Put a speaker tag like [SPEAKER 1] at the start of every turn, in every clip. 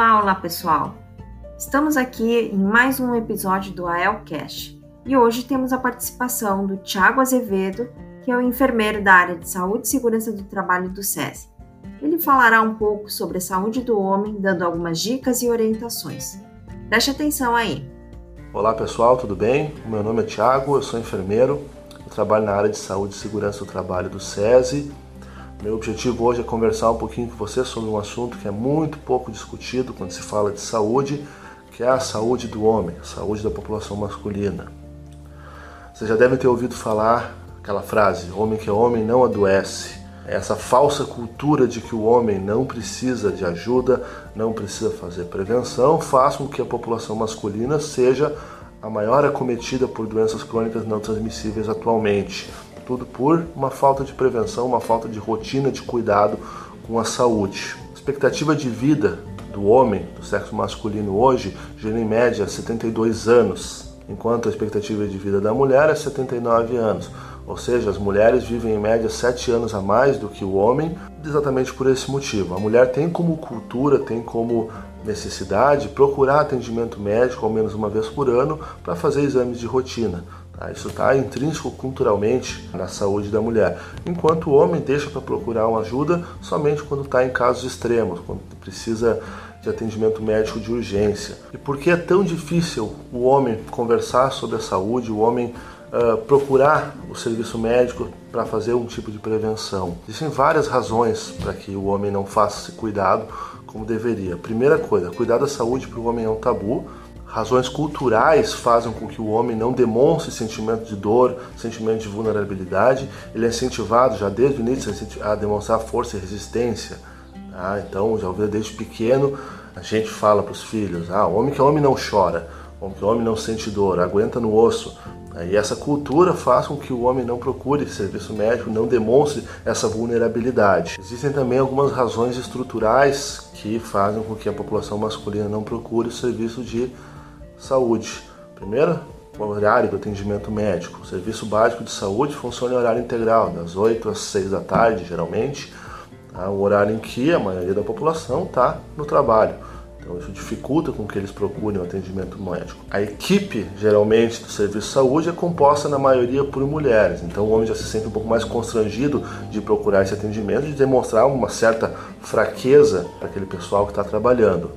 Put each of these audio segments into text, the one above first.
[SPEAKER 1] Olá, olá pessoal! Estamos aqui em mais um episódio do AELcast e hoje temos a participação do Tiago Azevedo, que é o enfermeiro da área de saúde e segurança do trabalho do SESI. Ele falará um pouco sobre a saúde do homem, dando algumas dicas e orientações. Preste atenção aí.
[SPEAKER 2] Olá pessoal, tudo bem? Meu nome é Tiago, eu sou enfermeiro, eu trabalho na área de saúde e segurança do trabalho do SESI. Meu objetivo hoje é conversar um pouquinho com você sobre um assunto que é muito pouco discutido quando se fala de saúde, que é a saúde do homem, a saúde da população masculina. Você já deve ter ouvido falar aquela frase: homem que é homem não adoece essa falsa cultura de que o homem não precisa de ajuda, não precisa fazer prevenção, faz com que a população masculina seja a maior acometida por doenças crônicas não transmissíveis atualmente. Tudo por uma falta de prevenção, uma falta de rotina de cuidado com a saúde. A expectativa de vida do homem, do sexo masculino hoje, gira em média 72 anos, enquanto a expectativa de vida da mulher é 79 anos. Ou seja, as mulheres vivem em média sete anos a mais do que o homem, exatamente por esse motivo. A mulher tem como cultura, tem como necessidade procurar atendimento médico ao menos uma vez por ano para fazer exames de rotina. Tá? Isso está intrínseco culturalmente na saúde da mulher, enquanto o homem deixa para procurar uma ajuda somente quando está em casos extremos, quando precisa de atendimento médico de urgência. E por que é tão difícil o homem conversar sobre a saúde, o homem uh, procurar o serviço médico para fazer um tipo de prevenção. Existem várias razões para que o homem não faça esse cuidado como deveria. Primeira coisa, cuidar da saúde para o homem é um tabu. Razões culturais fazem com que o homem não demonstre sentimento de dor, sentimento de vulnerabilidade. Ele é incentivado já desde o início a demonstrar força e resistência. Tá? Então, já ouviu desde pequeno, a gente fala para os filhos: ah, homem que é homem não chora, homem que é homem não sente dor, aguenta no osso. E essa cultura faz com que o homem não procure serviço médico, não demonstre essa vulnerabilidade. Existem também algumas razões estruturais que fazem com que a população masculina não procure o serviço de saúde. Primeiro, o horário do atendimento médico. O serviço básico de saúde funciona em horário integral, das 8 às 6 da tarde, geralmente, tá? o horário em que a maioria da população está no trabalho. Então isso dificulta com que eles procurem o atendimento médico. A equipe, geralmente, do serviço de saúde é composta na maioria por mulheres. Então o homem já se sente um pouco mais constrangido de procurar esse atendimento, de demonstrar uma certa fraqueza para aquele pessoal que está trabalhando.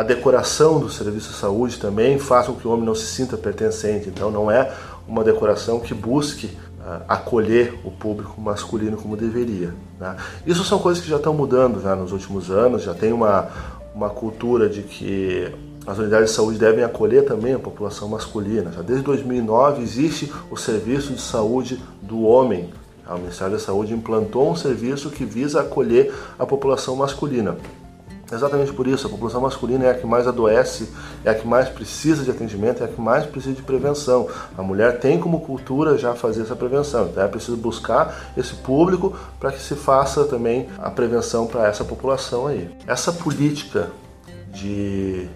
[SPEAKER 2] A decoração do serviço de saúde também faz com que o homem não se sinta pertencente. Então não é uma decoração que busque uh, acolher o público masculino como deveria. Né? Isso são coisas que já estão mudando já nos últimos anos, já tem uma, uma cultura de que as unidades de saúde devem acolher também a população masculina. Já desde 2009 existe o serviço de saúde do homem. O Ministério da Saúde implantou um serviço que visa acolher a população masculina. Exatamente por isso, a população masculina é a que mais adoece, é a que mais precisa de atendimento, é a que mais precisa de prevenção. A mulher tem como cultura já fazer essa prevenção, então é preciso buscar esse público para que se faça também a prevenção para essa população aí. Essa política de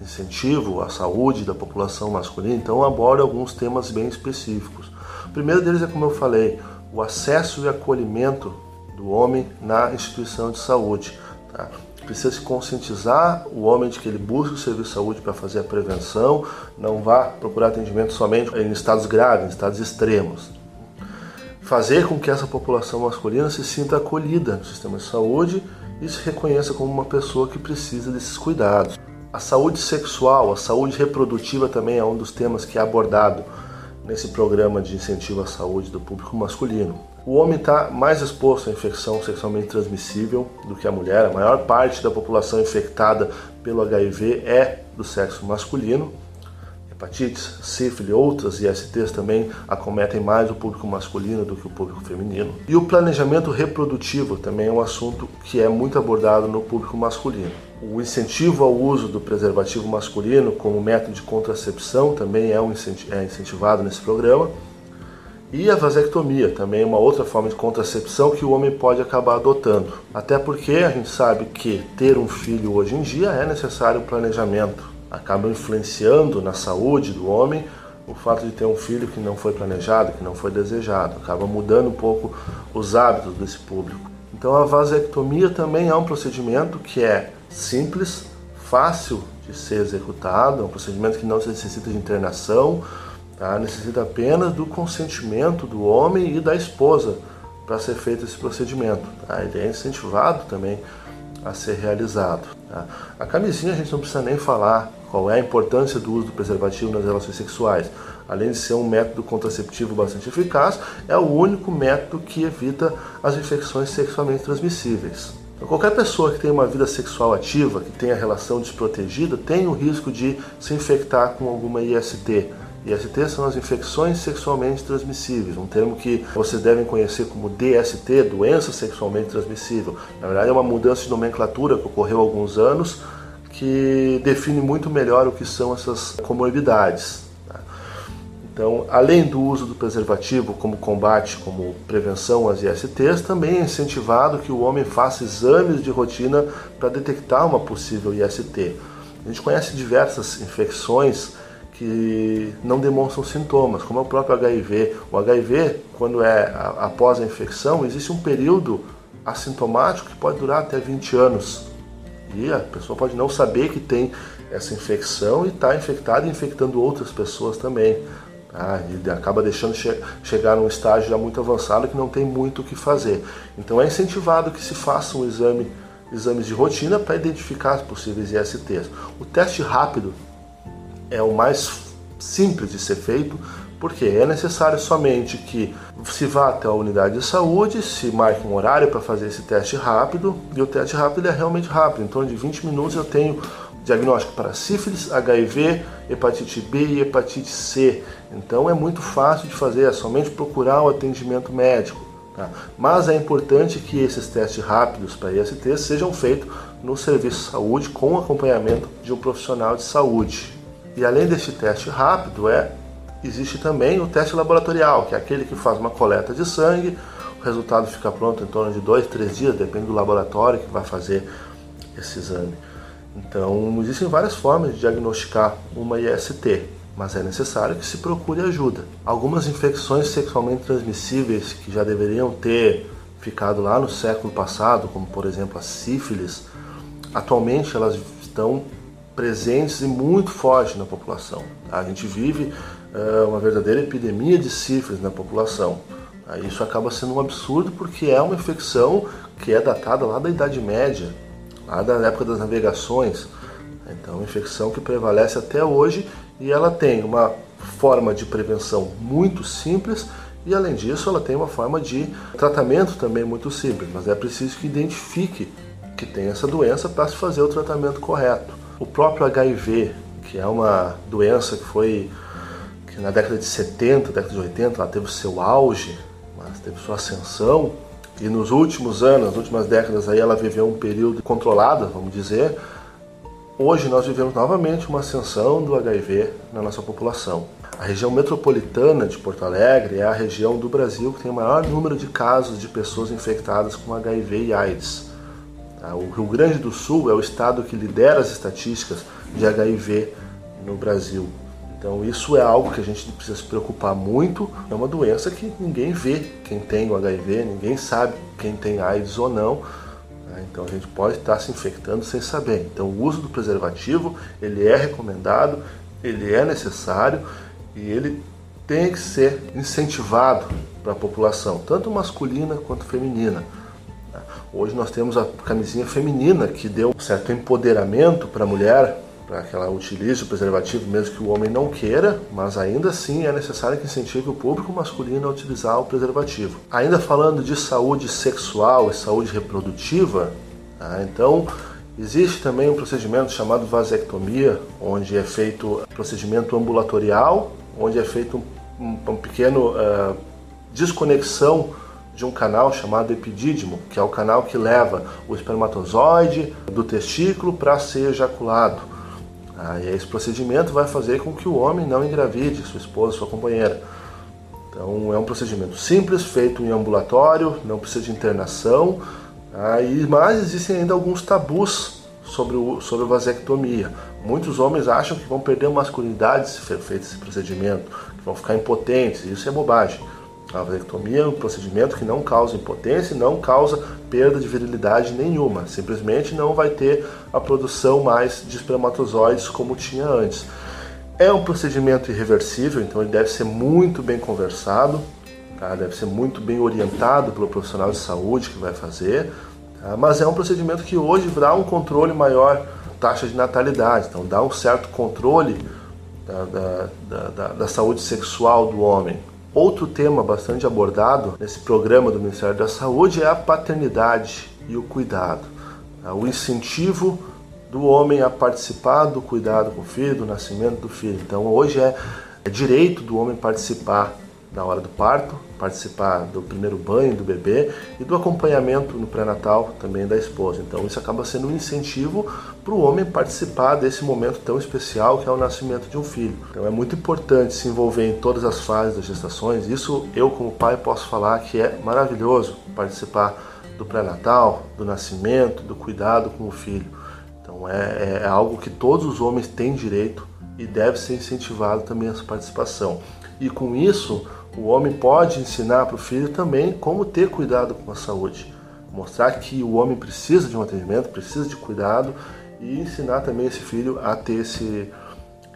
[SPEAKER 2] incentivo à saúde da população masculina, então aborda alguns temas bem específicos. O primeiro deles é, como eu falei, o acesso e acolhimento do homem na instituição de saúde. Tá? Precisa se conscientizar o homem de que ele busca o serviço de saúde para fazer a prevenção, não vá procurar atendimento somente em estados graves, em estados extremos. Fazer com que essa população masculina se sinta acolhida no sistema de saúde e se reconheça como uma pessoa que precisa desses cuidados. A saúde sexual, a saúde reprodutiva também é um dos temas que é abordado nesse programa de incentivo à saúde do público masculino. O homem está mais exposto à infecção sexualmente transmissível do que a mulher. A maior parte da população infectada pelo HIV é do sexo masculino. Hepatites, sífilis e outras ISTs também acometem mais o público masculino do que o público feminino. E o planejamento reprodutivo também é um assunto que é muito abordado no público masculino. O incentivo ao uso do preservativo masculino como método de contracepção também é, um é incentivado nesse programa. E a vasectomia também é uma outra forma de contracepção que o homem pode acabar adotando. Até porque a gente sabe que ter um filho hoje em dia é necessário um planejamento. Acaba influenciando na saúde do homem o fato de ter um filho que não foi planejado, que não foi desejado. Acaba mudando um pouco os hábitos desse público. Então a vasectomia também é um procedimento que é simples, fácil de ser executado, é um procedimento que não necessita de internação, Tá? Necessita apenas do consentimento do homem e da esposa para ser feito esse procedimento. Tá? Ele é incentivado também a ser realizado. Tá? A camisinha a gente não precisa nem falar qual é a importância do uso do preservativo nas relações sexuais. Além de ser um método contraceptivo bastante eficaz, é o único método que evita as infecções sexualmente transmissíveis. Então, qualquer pessoa que tenha uma vida sexual ativa, que tenha relação desprotegida, tem o risco de se infectar com alguma IST, IST são as infecções sexualmente transmissíveis, um termo que vocês devem conhecer como DST, doença sexualmente transmissível. Na verdade, é uma mudança de nomenclatura que ocorreu há alguns anos que define muito melhor o que são essas comorbidades. Tá? Então, além do uso do preservativo como combate, como prevenção às ISTs, também é incentivado que o homem faça exames de rotina para detectar uma possível IST. A gente conhece diversas infecções que não demonstram sintomas, como é o próprio HIV. O HIV, quando é após a infecção, existe um período assintomático que pode durar até 20 anos. E a pessoa pode não saber que tem essa infecção e está infectada e infectando outras pessoas também. Tá? E acaba deixando che chegar num estágio já muito avançado que não tem muito o que fazer. Então é incentivado que se faça um exame, exames de rotina para identificar as possíveis ISTs. O teste rápido é o mais simples de ser feito, porque é necessário somente que se vá até a unidade de saúde, se marque um horário para fazer esse teste rápido, e o teste rápido é realmente rápido, em de 20 minutos eu tenho diagnóstico para sífilis, HIV, hepatite B e hepatite C. Então é muito fácil de fazer, é somente procurar o atendimento médico. Tá? Mas é importante que esses testes rápidos para IST sejam feitos no serviço de saúde com acompanhamento de um profissional de saúde. E além deste teste rápido, é, existe também o teste laboratorial, que é aquele que faz uma coleta de sangue, o resultado fica pronto em torno de dois, três dias, depende do laboratório que vai fazer esse exame. Então, existem várias formas de diagnosticar uma IST, mas é necessário que se procure ajuda. Algumas infecções sexualmente transmissíveis que já deveriam ter ficado lá no século passado, como por exemplo a sífilis, atualmente elas estão presentes e muito fortes na população. A gente vive uh, uma verdadeira epidemia de sífilis na população. Uh, isso acaba sendo um absurdo porque é uma infecção que é datada lá da Idade Média, lá da época das navegações. Então, é uma infecção que prevalece até hoje e ela tem uma forma de prevenção muito simples e, além disso, ela tem uma forma de tratamento também muito simples, mas é preciso que identifique que tem essa doença para se fazer o tratamento correto. O próprio HIV, que é uma doença que foi que na década de 70, década de 80, ela teve seu auge, mas teve sua ascensão. E nos últimos anos, nas últimas décadas, aí ela viveu um período controlado, vamos dizer. Hoje nós vivemos novamente uma ascensão do HIV na nossa população. A região metropolitana de Porto Alegre é a região do Brasil que tem o maior número de casos de pessoas infectadas com HIV e AIDS. Tá? O Rio Grande do Sul é o estado que lidera as estatísticas de HIV no Brasil. Então isso é algo que a gente precisa se preocupar muito. É uma doença que ninguém vê quem tem o HIV, ninguém sabe quem tem AIDS ou não. Tá? Então a gente pode estar se infectando sem saber. Então o uso do preservativo ele é recomendado, ele é necessário e ele tem que ser incentivado para a população, tanto masculina quanto feminina. Hoje nós temos a camisinha feminina que deu certo empoderamento para a mulher, para que ela utilize o preservativo mesmo que o homem não queira, mas ainda assim é necessário que incentive o público masculino a utilizar o preservativo. Ainda falando de saúde sexual e saúde reprodutiva, tá? então existe também um procedimento chamado vasectomia, onde é feito procedimento ambulatorial, onde é feito um, um pequeno uh, desconexão de um canal chamado epidídimo, que é o canal que leva o espermatozoide do testículo para ser ejaculado. Ah, e esse procedimento vai fazer com que o homem não engravide sua esposa, sua companheira. Então é um procedimento simples, feito em ambulatório, não precisa de internação, ah, e, mas existem ainda alguns tabus sobre, o, sobre a vasectomia. Muitos homens acham que vão perder a masculinidade se for feito esse procedimento, que vão ficar impotentes, isso é bobagem. A vasectomia é um procedimento que não causa impotência não causa perda de virilidade nenhuma. Simplesmente não vai ter a produção mais de espermatozoides como tinha antes. É um procedimento irreversível, então ele deve ser muito bem conversado, tá? deve ser muito bem orientado pelo profissional de saúde que vai fazer. Tá? Mas é um procedimento que hoje dá um controle maior taxa de natalidade, então dá um certo controle da, da, da, da saúde sexual do homem. Outro tema bastante abordado nesse programa do Ministério da Saúde é a paternidade e o cuidado. Tá? O incentivo do homem a participar do cuidado com o filho, do nascimento do filho. Então hoje é, é direito do homem participar na hora do parto, participar do primeiro banho do bebê e do acompanhamento no pré-natal também da esposa. Então isso acaba sendo um incentivo para o homem participar desse momento tão especial que é o nascimento de um filho. Então é muito importante se envolver em todas as fases das gestações. Isso eu como pai posso falar que é maravilhoso participar do pré-natal, do nascimento, do cuidado com o filho. Então é, é algo que todos os homens têm direito e deve ser incentivado também essa participação. E com isso o homem pode ensinar para o filho também como ter cuidado com a saúde. Mostrar que o homem precisa de um atendimento, precisa de cuidado e ensinar também esse filho a ter esse,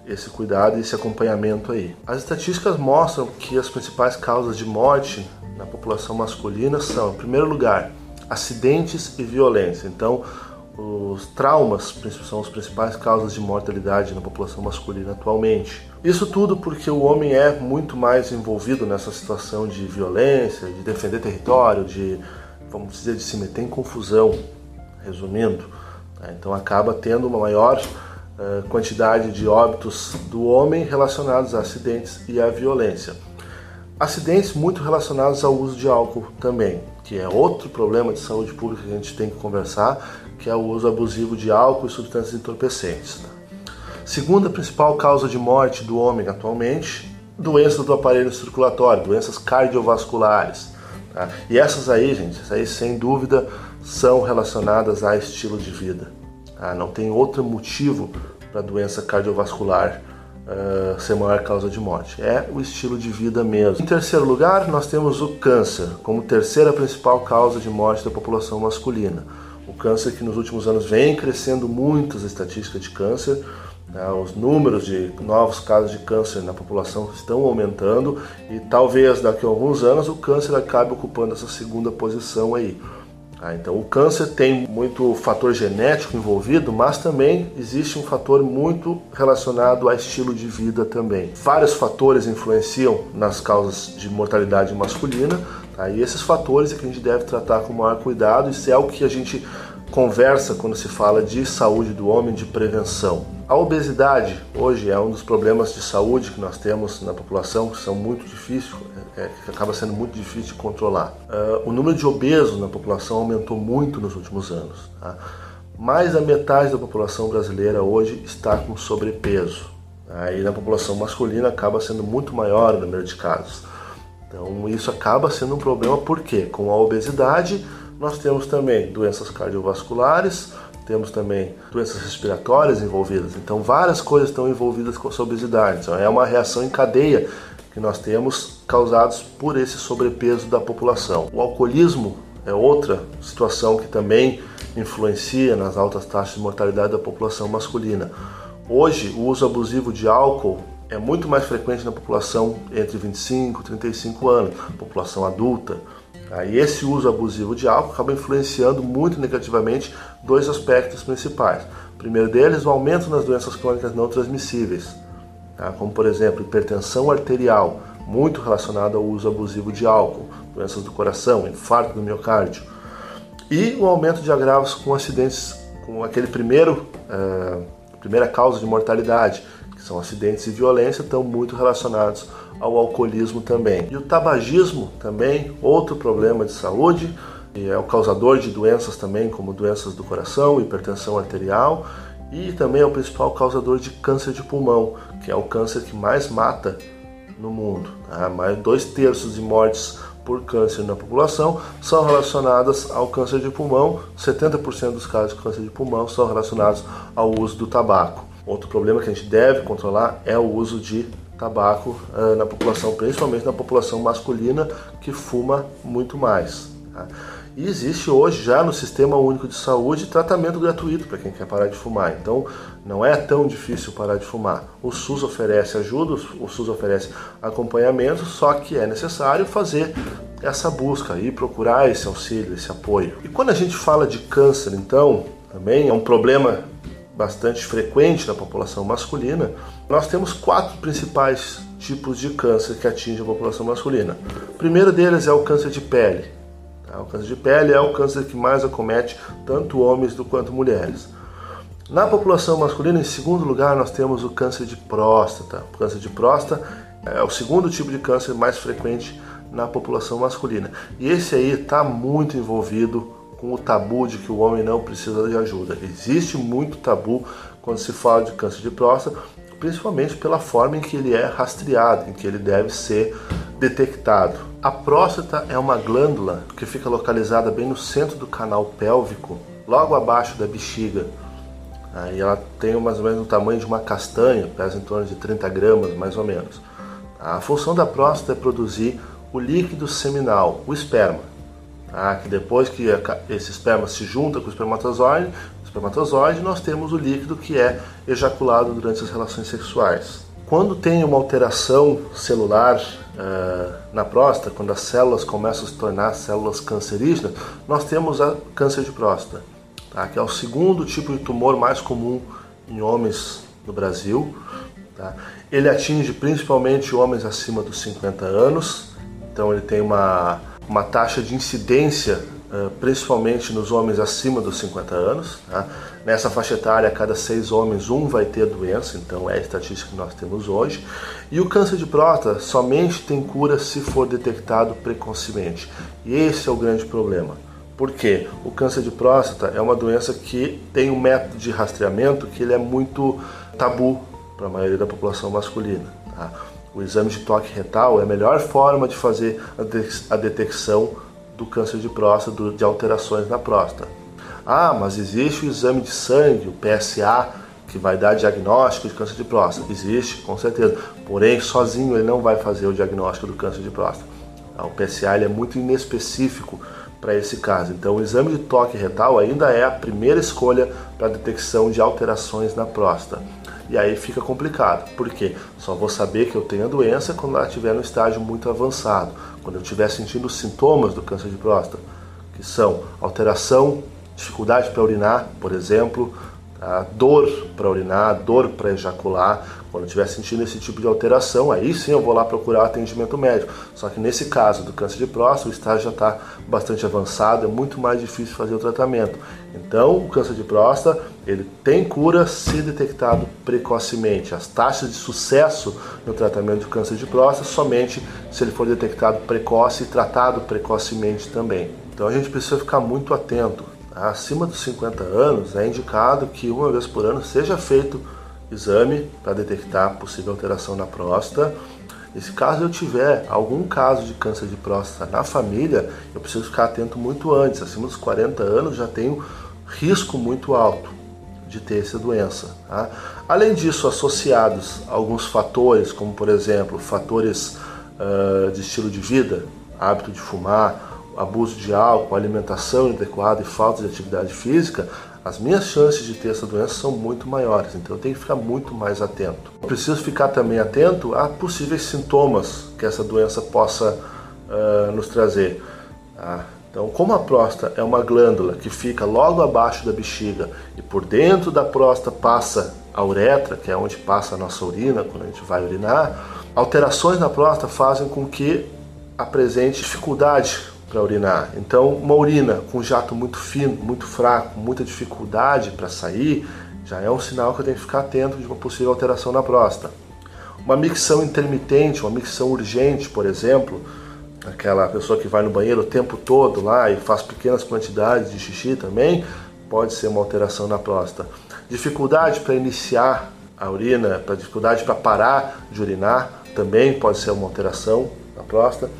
[SPEAKER 2] esse cuidado e esse acompanhamento aí. As estatísticas mostram que as principais causas de morte na população masculina são, em primeiro lugar, acidentes e violência. Então, os traumas são as principais causas de mortalidade na população masculina atualmente. Isso tudo porque o homem é muito mais envolvido nessa situação de violência, de defender território, de, vamos dizer, de se meter em confusão, resumindo. Né? Então acaba tendo uma maior uh, quantidade de óbitos do homem relacionados a acidentes e à violência. Acidentes muito relacionados ao uso de álcool também, que é outro problema de saúde pública que a gente tem que conversar, que é o uso abusivo de álcool e substâncias entorpecentes. Tá? Segunda principal causa de morte do homem atualmente, doenças do aparelho circulatório, doenças cardiovasculares. Tá? E essas aí, gente, essas aí sem dúvida são relacionadas a estilo de vida. Tá? Não tem outro motivo para doença cardiovascular uh, ser maior causa de morte. É o estilo de vida mesmo. Em terceiro lugar, nós temos o câncer como terceira principal causa de morte da população masculina. O câncer que nos últimos anos vem crescendo muito as estatísticas de câncer, né? os números de novos casos de câncer na população estão aumentando e talvez daqui a alguns anos o câncer acabe ocupando essa segunda posição aí. Ah, então o câncer tem muito fator genético envolvido, mas também existe um fator muito relacionado a estilo de vida também. Vários fatores influenciam nas causas de mortalidade masculina, tá? e esses fatores é que a gente deve tratar com maior cuidado, isso é algo que a gente conversa quando se fala de saúde do homem, de prevenção. A obesidade hoje é um dos problemas de saúde que nós temos na população que são muito difíceis, é, é, que acaba sendo muito difícil de controlar. Uh, o número de obesos na população aumentou muito nos últimos anos. Tá? Mais da metade da população brasileira hoje está com sobrepeso. Tá? E na população masculina acaba sendo muito maior o número de casos. Então isso acaba sendo um problema porque com a obesidade nós temos também doenças cardiovasculares, temos também doenças respiratórias envolvidas. Então, várias coisas estão envolvidas com a obesidade. Então, é uma reação em cadeia que nós temos causados por esse sobrepeso da população. O alcoolismo é outra situação que também influencia nas altas taxas de mortalidade da população masculina. Hoje, o uso abusivo de álcool é muito mais frequente na população entre 25 e 35 anos, população adulta. E esse uso abusivo de álcool acaba influenciando muito negativamente dois aspectos principais. O primeiro deles, o aumento nas doenças crônicas não transmissíveis, tá? como por exemplo hipertensão arterial, muito relacionada ao uso abusivo de álcool, doenças do coração, infarto do miocárdio, e o aumento de agravos com acidentes, com aquele primeiro, é, primeira causa de mortalidade, são acidentes e violência, estão muito relacionados ao alcoolismo também. E o tabagismo também, outro problema de saúde, e é o causador de doenças também, como doenças do coração, hipertensão arterial, e também é o principal causador de câncer de pulmão, que é o câncer que mais mata no mundo. Tá? Mais dois terços de mortes por câncer na população são relacionadas ao câncer de pulmão. 70% dos casos de câncer de pulmão são relacionados ao uso do tabaco. Outro problema que a gente deve controlar é o uso de tabaco uh, na população, principalmente na população masculina que fuma muito mais. Tá? E existe hoje já no Sistema Único de Saúde tratamento gratuito para quem quer parar de fumar. Então não é tão difícil parar de fumar. O SUS oferece ajuda, o SUS oferece acompanhamento, só que é necessário fazer essa busca e procurar esse auxílio, esse apoio. E quando a gente fala de câncer, então, também é um problema bastante frequente na população masculina. Nós temos quatro principais tipos de câncer que atingem a população masculina. O primeiro deles é o câncer de pele Tá? O câncer de pele é o câncer que mais acomete tanto homens quanto mulheres. Na população masculina, em segundo lugar, nós temos o câncer de próstata. O câncer de próstata é o segundo tipo de câncer mais frequente na população masculina. E esse aí está muito envolvido com o tabu de que o homem não precisa de ajuda. Existe muito tabu quando se fala de câncer de próstata, principalmente pela forma em que ele é rastreado, em que ele deve ser detectado. A próstata é uma glândula que fica localizada bem no centro do canal pélvico, logo abaixo da bexiga. Aí ela tem mais ou menos o tamanho de uma castanha, pesa em torno de 30 gramas mais ou menos. A função da próstata é produzir o líquido seminal, o esperma. Tá? Que depois que esse esperma se junta com o espermatozoide, o espermatozoide, nós temos o líquido que é ejaculado durante as relações sexuais. Quando tem uma alteração celular uh, na próstata, quando as células começam a se tornar células cancerígenas, nós temos a câncer de próstata, tá? que é o segundo tipo de tumor mais comum em homens no Brasil. Tá? Ele atinge principalmente homens acima dos 50 anos, então ele tem uma, uma taxa de incidência principalmente nos homens acima dos 50 anos. Tá? Nessa faixa etária, a cada seis homens, um vai ter doença, então é a estatística que nós temos hoje. E o câncer de próstata somente tem cura se for detectado precocemente. E esse é o grande problema. Por quê? O câncer de próstata é uma doença que tem um método de rastreamento que ele é muito tabu para a maioria da população masculina. Tá? O exame de toque retal é a melhor forma de fazer a detecção do câncer de próstata, de alterações na próstata. Ah, mas existe o exame de sangue, o PSA, que vai dar diagnóstico de câncer de próstata. Existe, com certeza. Porém, sozinho ele não vai fazer o diagnóstico do câncer de próstata. O PSA é muito inespecífico para esse caso. Então, o exame de toque retal ainda é a primeira escolha para detecção de alterações na próstata. E aí fica complicado, porque só vou saber que eu tenho a doença quando ela estiver no estágio muito avançado, quando eu estiver sentindo os sintomas do câncer de próstata, que são alteração dificuldade para urinar, por exemplo, tá? dor para urinar, dor para ejacular. Quando estiver sentindo esse tipo de alteração, aí sim eu vou lá procurar atendimento médico. Só que nesse caso do câncer de próstata, o estágio já está bastante avançado, é muito mais difícil fazer o tratamento. Então, o câncer de próstata ele tem cura se detectado precocemente. As taxas de sucesso no tratamento do câncer de próstata somente se ele for detectado precoce e tratado precocemente também. Então a gente precisa ficar muito atento acima dos 50 anos, é indicado que uma vez por ano seja feito exame para detectar possível alteração na próstata. E se caso eu tiver algum caso de câncer de próstata na família, eu preciso ficar atento muito antes. Acima dos 40 anos já tenho risco muito alto de ter essa doença. Tá? Além disso, associados a alguns fatores, como por exemplo, fatores uh, de estilo de vida, hábito de fumar, abuso de álcool, alimentação inadequada e falta de atividade física, as minhas chances de ter essa doença são muito maiores. Então eu tenho que ficar muito mais atento. Eu preciso ficar também atento a possíveis sintomas que essa doença possa uh, nos trazer. Tá? Então, como a próstata é uma glândula que fica logo abaixo da bexiga e por dentro da próstata passa a uretra, que é onde passa a nossa urina quando a gente vai urinar, alterações na próstata fazem com que apresente dificuldade para urinar. Então, uma urina com jato muito fino, muito fraco, muita dificuldade para sair, já é um sinal que eu tenho que ficar atento de uma possível alteração na próstata. Uma micção intermitente, uma micção urgente, por exemplo, aquela pessoa que vai no banheiro o tempo todo lá e faz pequenas quantidades de xixi também, pode ser uma alteração na próstata. Dificuldade para iniciar a urina, para dificuldade para parar de urinar, também pode ser uma alteração na próstata.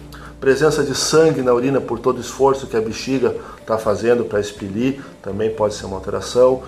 [SPEAKER 2] Presença de sangue na urina por todo o esforço que a bexiga está fazendo para expelir, também pode ser uma alteração.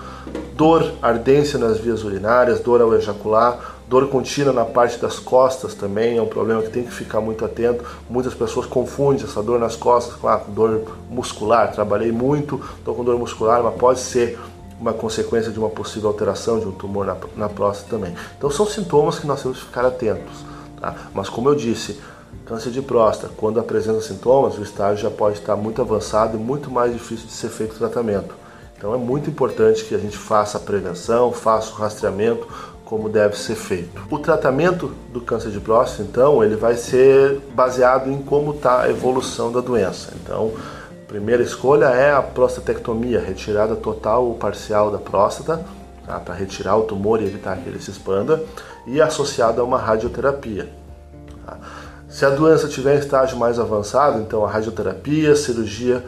[SPEAKER 2] Dor, ardência nas vias urinárias, dor ao ejacular, Dor contínua na parte das costas também é um problema que tem que ficar muito atento. Muitas pessoas confundem essa dor nas costas com a dor muscular. Trabalhei muito, estou com dor muscular, mas pode ser uma consequência de uma possível alteração de um tumor na, na próstata também. Então são sintomas que nós temos que ficar atentos. Tá? Mas como eu disse, câncer de próstata, quando apresenta sintomas, o estágio já pode estar muito avançado e muito mais difícil de ser feito o tratamento. Então é muito importante que a gente faça a prevenção, faça o rastreamento, como deve ser feito. O tratamento do câncer de próstata, então, ele vai ser baseado em como está a evolução da doença. Então, a primeira escolha é a prostatectomia, retirada total ou parcial da próstata, tá? para retirar o tumor e evitar que ele se expanda, e associada a uma radioterapia. Se a doença tiver em estágio mais avançado, então a radioterapia, cirurgia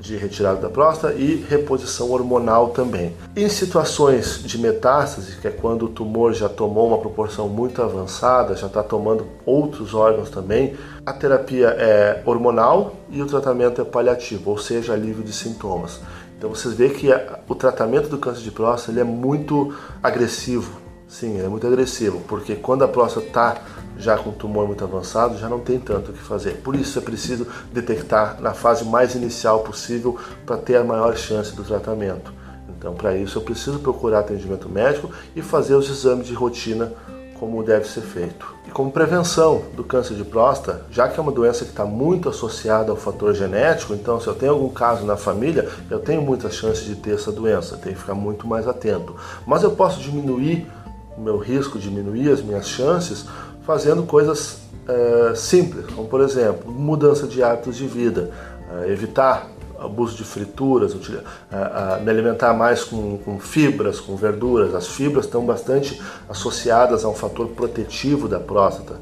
[SPEAKER 2] de retirada da próstata e reposição hormonal também. Em situações de metástase, que é quando o tumor já tomou uma proporção muito avançada, já está tomando outros órgãos também, a terapia é hormonal e o tratamento é paliativo, ou seja, alívio de sintomas. Então vocês veem que o tratamento do câncer de próstata ele é muito agressivo. Sim, é muito agressivo, porque quando a próstata está já com tumor muito avançado, já não tem tanto o que fazer. Por isso é preciso detectar na fase mais inicial possível para ter a maior chance do tratamento. Então, para isso, eu preciso procurar atendimento médico e fazer os exames de rotina como deve ser feito. E como prevenção do câncer de próstata, já que é uma doença que está muito associada ao fator genético, então se eu tenho algum caso na família, eu tenho muitas chances de ter essa doença, tenho que ficar muito mais atento. Mas eu posso diminuir o meu risco, diminuir as minhas chances fazendo coisas é, simples, como por exemplo, mudança de hábitos de vida, é, evitar abuso de frituras, é, me alimentar mais com, com, fibras, com verduras. As fibras estão bastante associadas a um fator protetivo da próstata,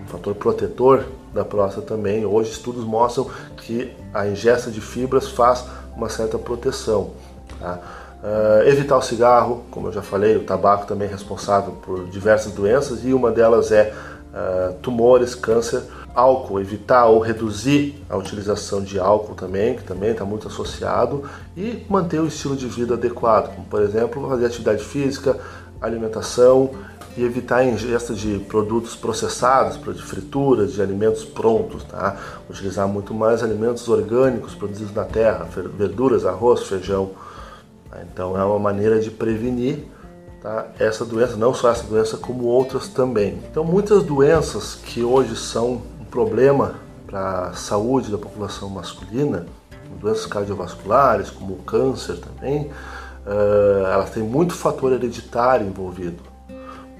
[SPEAKER 2] um fator protetor da próstata também. Hoje estudos mostram que a ingesta de fibras faz uma certa proteção. Tá? Uh, evitar o cigarro, como eu já falei, o tabaco também é responsável por diversas doenças e uma delas é uh, tumores, câncer. Álcool, evitar ou reduzir a utilização de álcool também, que também está muito associado, e manter o estilo de vida adequado, como por exemplo fazer atividade física, alimentação e evitar a ingesta de produtos processados, de frituras, de alimentos prontos, tá? Utilizar muito mais alimentos orgânicos produzidos na terra, verduras, arroz, feijão. Então é uma maneira de prevenir tá, essa doença, não só essa doença, como outras também. Então muitas doenças que hoje são um problema para a saúde da população masculina, doenças cardiovasculares, como o câncer também, uh, elas têm muito fator hereditário envolvido.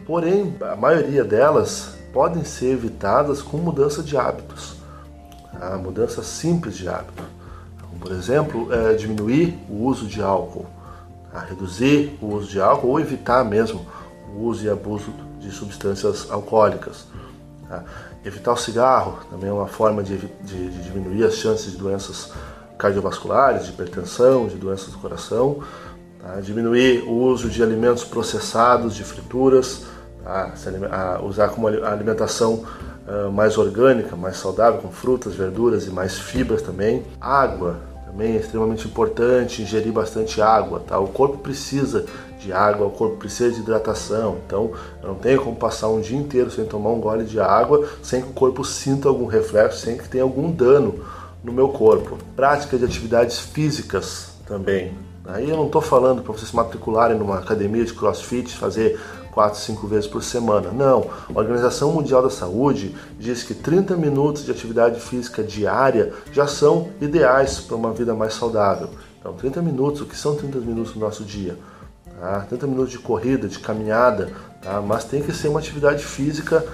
[SPEAKER 2] Porém, a maioria delas podem ser evitadas com mudança de hábitos, a mudança simples de hábito. Por exemplo, é, diminuir o uso de álcool, a reduzir o uso de álcool ou evitar mesmo o uso e abuso de substâncias alcoólicas. Tá? Evitar o cigarro também é uma forma de, de, de, diminuir as chances de doenças cardiovasculares, de hipertensão, de doenças do coração. Tá? Diminuir o uso de alimentos processados, de frituras, tá? usar como alimentação mais orgânica, mais saudável, com frutas, verduras e mais fibras também. Água, também é extremamente importante ingerir bastante água, tá? O corpo precisa de água, o corpo precisa de hidratação. Então, eu não tenho como passar um dia inteiro sem tomar um gole de água, sem que o corpo sinta algum reflexo, sem que tenha algum dano no meu corpo. Prática de atividades físicas também. Aí eu não estou falando para vocês se matricularem numa academia de crossfit, fazer 4, 5 vezes por semana. Não. A Organização Mundial da Saúde diz que 30 minutos de atividade física diária já são ideais para uma vida mais saudável. Então, 30 minutos, o que são 30 minutos no nosso dia? Tá? 30 minutos de corrida, de caminhada, tá? mas tem que ser uma atividade física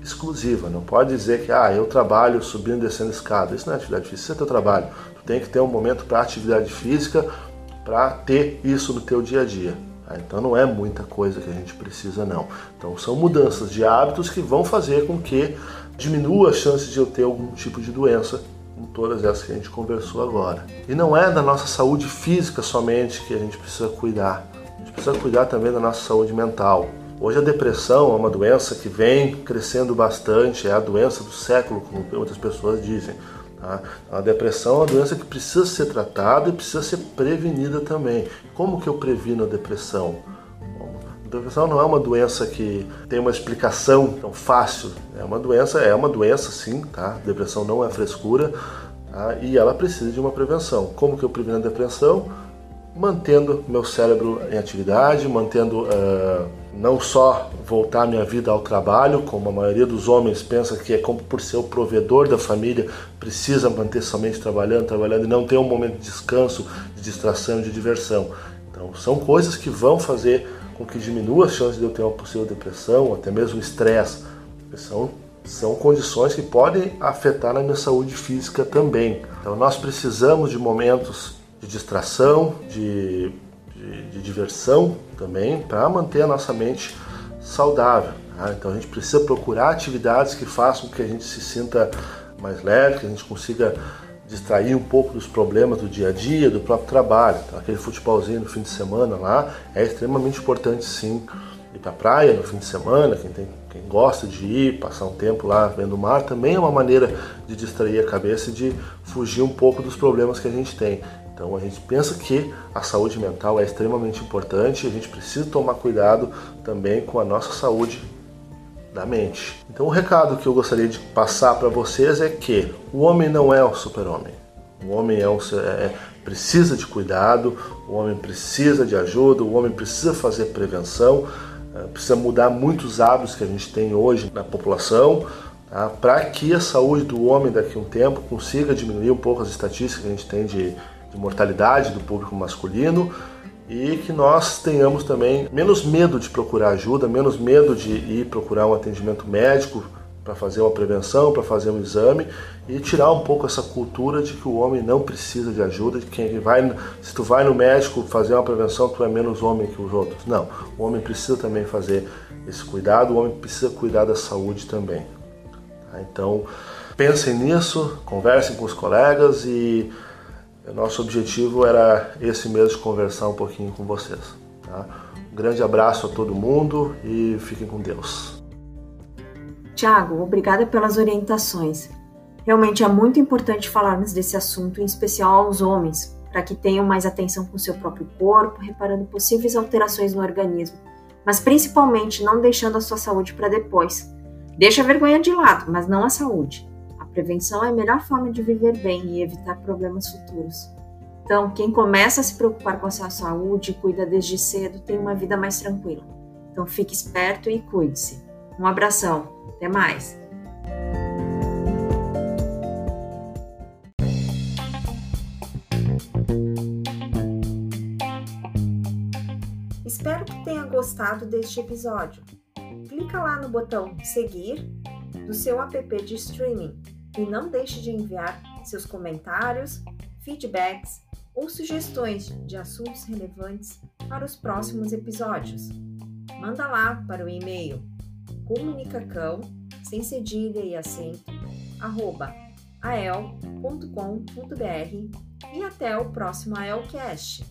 [SPEAKER 2] exclusiva. Não pode dizer que ah, eu trabalho subindo e descendo escada. Isso não é atividade física, isso é teu trabalho. Tu tem que ter um momento para atividade física para ter isso no teu dia a dia. Tá? Então não é muita coisa que a gente precisa não. Então são mudanças de hábitos que vão fazer com que diminua a chance de eu ter algum tipo de doença com todas essas que a gente conversou agora. E não é da nossa saúde física somente que a gente precisa cuidar. A gente precisa cuidar também da nossa saúde mental. Hoje a depressão é uma doença que vem crescendo bastante, é a doença do século, como muitas pessoas dizem. Tá? A depressão é uma doença que precisa ser tratada e precisa ser prevenida também. Como que eu previno a depressão? A depressão não é uma doença que tem uma explicação tão fácil. É uma doença, é uma doença sim, tá? Depressão não é frescura tá? e ela precisa de uma prevenção. Como que eu previno a depressão? Mantendo meu cérebro em atividade, mantendo uh, não só voltar minha vida ao trabalho, como a maioria dos homens pensa que é como por ser o provedor da família, precisa manter somente trabalhando, trabalhando e não ter um momento de descanso, de distração, de diversão. Então, são coisas que vão fazer com que diminua a chance de eu ter uma possível depressão, até mesmo estresse. São, são condições que podem afetar a minha saúde física também. Então, nós precisamos de momentos de distração, de de, de diversão também, para manter a nossa mente saudável. Tá? Então a gente precisa procurar atividades que façam que a gente se sinta mais leve, que a gente consiga distrair um pouco dos problemas do dia a dia, do próprio trabalho. Então, aquele futebolzinho no fim de semana lá é extremamente importante sim. Ir para a praia no fim de semana, quem, tem, quem gosta de ir, passar um tempo lá vendo o mar, também é uma maneira de distrair a cabeça e de fugir um pouco dos problemas que a gente tem. Então a gente pensa que a saúde mental é extremamente importante e a gente precisa tomar cuidado também com a nossa saúde da mente. Então o recado que eu gostaria de passar para vocês é que o homem não é o super-homem. O homem é, um, é, precisa de cuidado, o homem precisa de ajuda, o homem precisa fazer prevenção, é, precisa mudar muitos hábitos que a gente tem hoje na população, tá? para que a saúde do homem daqui a um tempo consiga diminuir um pouco as estatísticas que a gente tem de de mortalidade do público masculino e que nós tenhamos também menos medo de procurar ajuda, menos medo de ir procurar um atendimento médico para fazer uma prevenção, para fazer um exame e tirar um pouco essa cultura de que o homem não precisa de ajuda, de quem vai, se tu vai no médico fazer uma prevenção, tu é menos homem que os outros. Não, o homem precisa também fazer esse cuidado, o homem precisa cuidar da saúde também. Tá? Então, pensem nisso, conversem com os colegas e nosso objetivo era esse mesmo, conversar um pouquinho com vocês. Tá? Um grande abraço a todo mundo e fiquem com Deus.
[SPEAKER 1] Tiago, obrigada pelas orientações. Realmente é muito importante falarmos desse assunto, em especial aos homens, para que tenham mais atenção com o seu próprio corpo, reparando possíveis alterações no organismo, mas principalmente não deixando a sua saúde para depois. Deixa a vergonha de lado, mas não a saúde. Prevenção é a melhor forma de viver bem e evitar problemas futuros. Então, quem começa a se preocupar com a sua saúde e cuida desde cedo tem uma vida mais tranquila. Então, fique esperto e cuide-se. Um abração. Até mais. Espero que tenha gostado deste episódio. Clica lá no botão seguir do seu app de streaming e não deixe de enviar seus comentários, feedbacks ou sugestões de assuntos relevantes para os próximos episódios. Manda lá para o e-mail comunicacão, sem cedilha e acento, arroba ael.com.br e até o próximo AELcast.